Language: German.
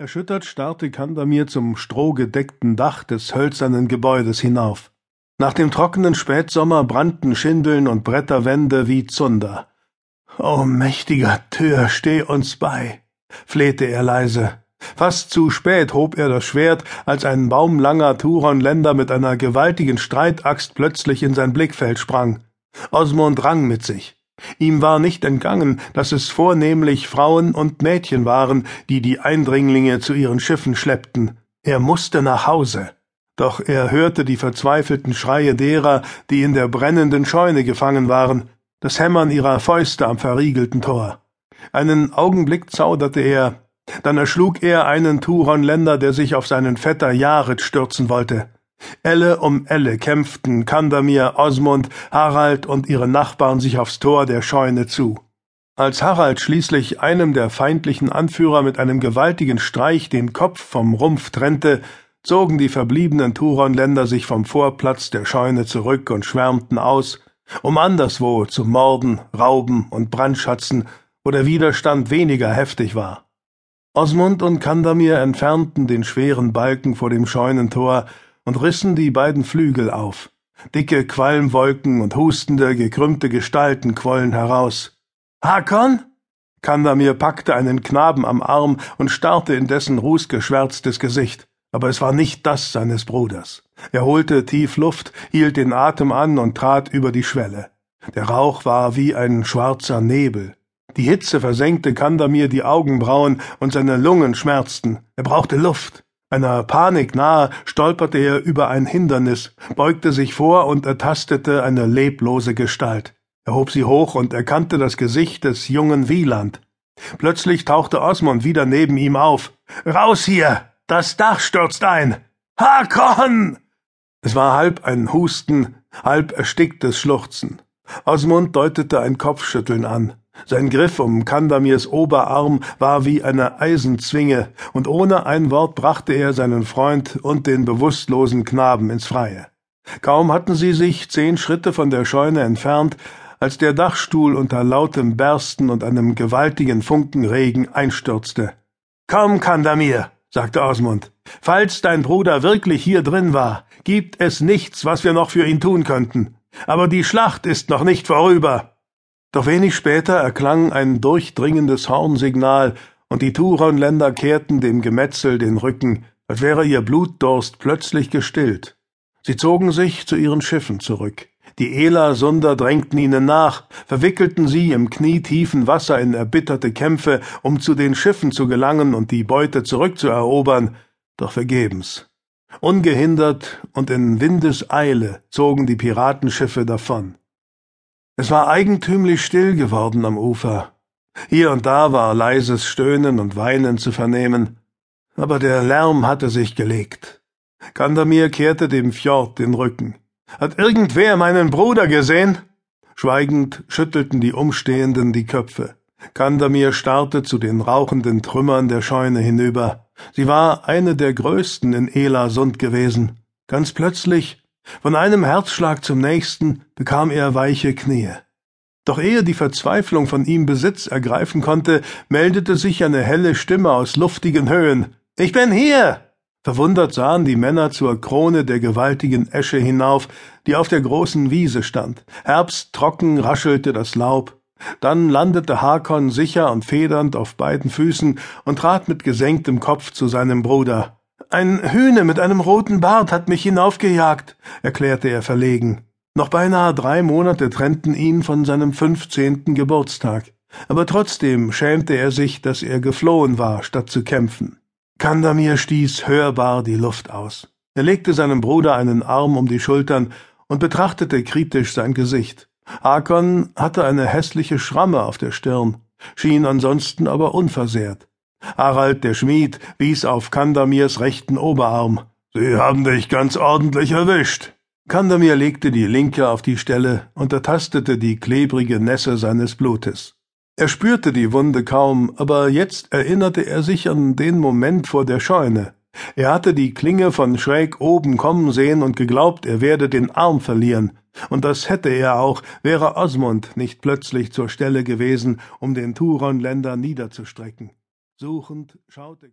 Erschüttert starrte Kandamir zum strohgedeckten Dach des hölzernen Gebäudes hinauf. Nach dem trockenen Spätsommer brannten Schindeln und Bretterwände wie Zunder. O mächtiger Tür, steh uns bei, flehte er leise. Fast zu spät hob er das Schwert, als ein baumlanger Turonländer mit einer gewaltigen Streitaxt plötzlich in sein Blickfeld sprang. Osmond rang mit sich. Ihm war nicht entgangen, dass es vornehmlich Frauen und Mädchen waren, die die Eindringlinge zu ihren Schiffen schleppten. Er musste nach Hause. Doch er hörte die verzweifelten Schreie derer, die in der brennenden Scheune gefangen waren, das Hämmern ihrer Fäuste am verriegelten Tor. Einen Augenblick zauderte er, dann erschlug er einen Turonländer, der sich auf seinen Vetter Jared stürzen wollte. Elle um Elle kämpften Kandamir, Osmund, Harald und ihre Nachbarn sich aufs Tor der Scheune zu. Als Harald schließlich einem der feindlichen Anführer mit einem gewaltigen Streich den Kopf vom Rumpf trennte, zogen die verbliebenen Turonländer sich vom Vorplatz der Scheune zurück und schwärmten aus, um anderswo zu morden, rauben und brandschatzen, wo der Widerstand weniger heftig war. Osmund und Kandamir entfernten den schweren Balken vor dem Scheunentor und rissen die beiden Flügel auf. Dicke Qualmwolken und hustende, gekrümmte Gestalten quollen heraus. Hakon? Kandamir packte einen Knaben am Arm und starrte in dessen rußgeschwärztes Gesicht. Aber es war nicht das seines Bruders. Er holte tief Luft, hielt den Atem an und trat über die Schwelle. Der Rauch war wie ein schwarzer Nebel. Die Hitze versenkte Kandamir die Augenbrauen und seine Lungen schmerzten. Er brauchte Luft. Einer Panik nahe stolperte er über ein Hindernis, beugte sich vor und ertastete eine leblose Gestalt. Er hob sie hoch und erkannte das Gesicht des jungen Wieland. Plötzlich tauchte Osmond wieder neben ihm auf. Raus hier! Das Dach stürzt ein! Hakon! Es war halb ein Husten, halb ersticktes Schluchzen. Osmond deutete ein Kopfschütteln an. Sein Griff um Kandamirs Oberarm war wie eine Eisenzwinge, und ohne ein Wort brachte er seinen Freund und den bewusstlosen Knaben ins Freie. Kaum hatten sie sich zehn Schritte von der Scheune entfernt, als der Dachstuhl unter lautem Bersten und einem gewaltigen Funkenregen einstürzte. Komm, Kandamir, sagte Osmund. Falls dein Bruder wirklich hier drin war, gibt es nichts, was wir noch für ihn tun könnten. Aber die Schlacht ist noch nicht vorüber. Doch wenig später erklang ein durchdringendes Hornsignal, und die Turonländer kehrten dem Gemetzel den Rücken, als wäre ihr Blutdurst plötzlich gestillt. Sie zogen sich zu ihren Schiffen zurück. Die Ela-Sunder drängten ihnen nach, verwickelten sie im knietiefen Wasser in erbitterte Kämpfe, um zu den Schiffen zu gelangen und die Beute zurückzuerobern, doch vergebens. Ungehindert und in Windeseile zogen die Piratenschiffe davon. Es war eigentümlich still geworden am Ufer. Hier und da war leises Stöhnen und Weinen zu vernehmen, aber der Lärm hatte sich gelegt. Kandamir kehrte dem Fjord den Rücken. Hat irgendwer meinen Bruder gesehen? Schweigend schüttelten die Umstehenden die Köpfe. Kandamir starrte zu den rauchenden Trümmern der Scheune hinüber. Sie war eine der größten in Elasund gewesen. Ganz plötzlich von einem Herzschlag zum nächsten bekam er weiche Knie. Doch ehe die Verzweiflung von ihm Besitz ergreifen konnte, meldete sich eine helle Stimme aus luftigen Höhen. Ich bin hier! Verwundert sahen die Männer zur Krone der gewaltigen Esche hinauf, die auf der großen Wiese stand. Herbsttrocken raschelte das Laub. Dann landete Hakon sicher und federnd auf beiden Füßen und trat mit gesenktem Kopf zu seinem Bruder. Ein Hühne mit einem roten Bart hat mich hinaufgejagt, erklärte er verlegen. Noch beinahe drei Monate trennten ihn von seinem fünfzehnten Geburtstag, aber trotzdem schämte er sich, dass er geflohen war, statt zu kämpfen. Kandamir stieß hörbar die Luft aus. Er legte seinem Bruder einen Arm um die Schultern und betrachtete kritisch sein Gesicht. Hakon hatte eine hässliche Schramme auf der Stirn, schien ansonsten aber unversehrt. Harald der Schmied wies auf Kandamirs rechten Oberarm. Sie haben dich ganz ordentlich erwischt. Kandamir legte die linke auf die Stelle und ertastete die klebrige Nässe seines Blutes. Er spürte die Wunde kaum, aber jetzt erinnerte er sich an den Moment vor der Scheune. Er hatte die Klinge von schräg oben kommen sehen und geglaubt, er werde den Arm verlieren, und das hätte er auch, wäre Osmund nicht plötzlich zur Stelle gewesen, um den Turonländer niederzustrecken. Suchend schaute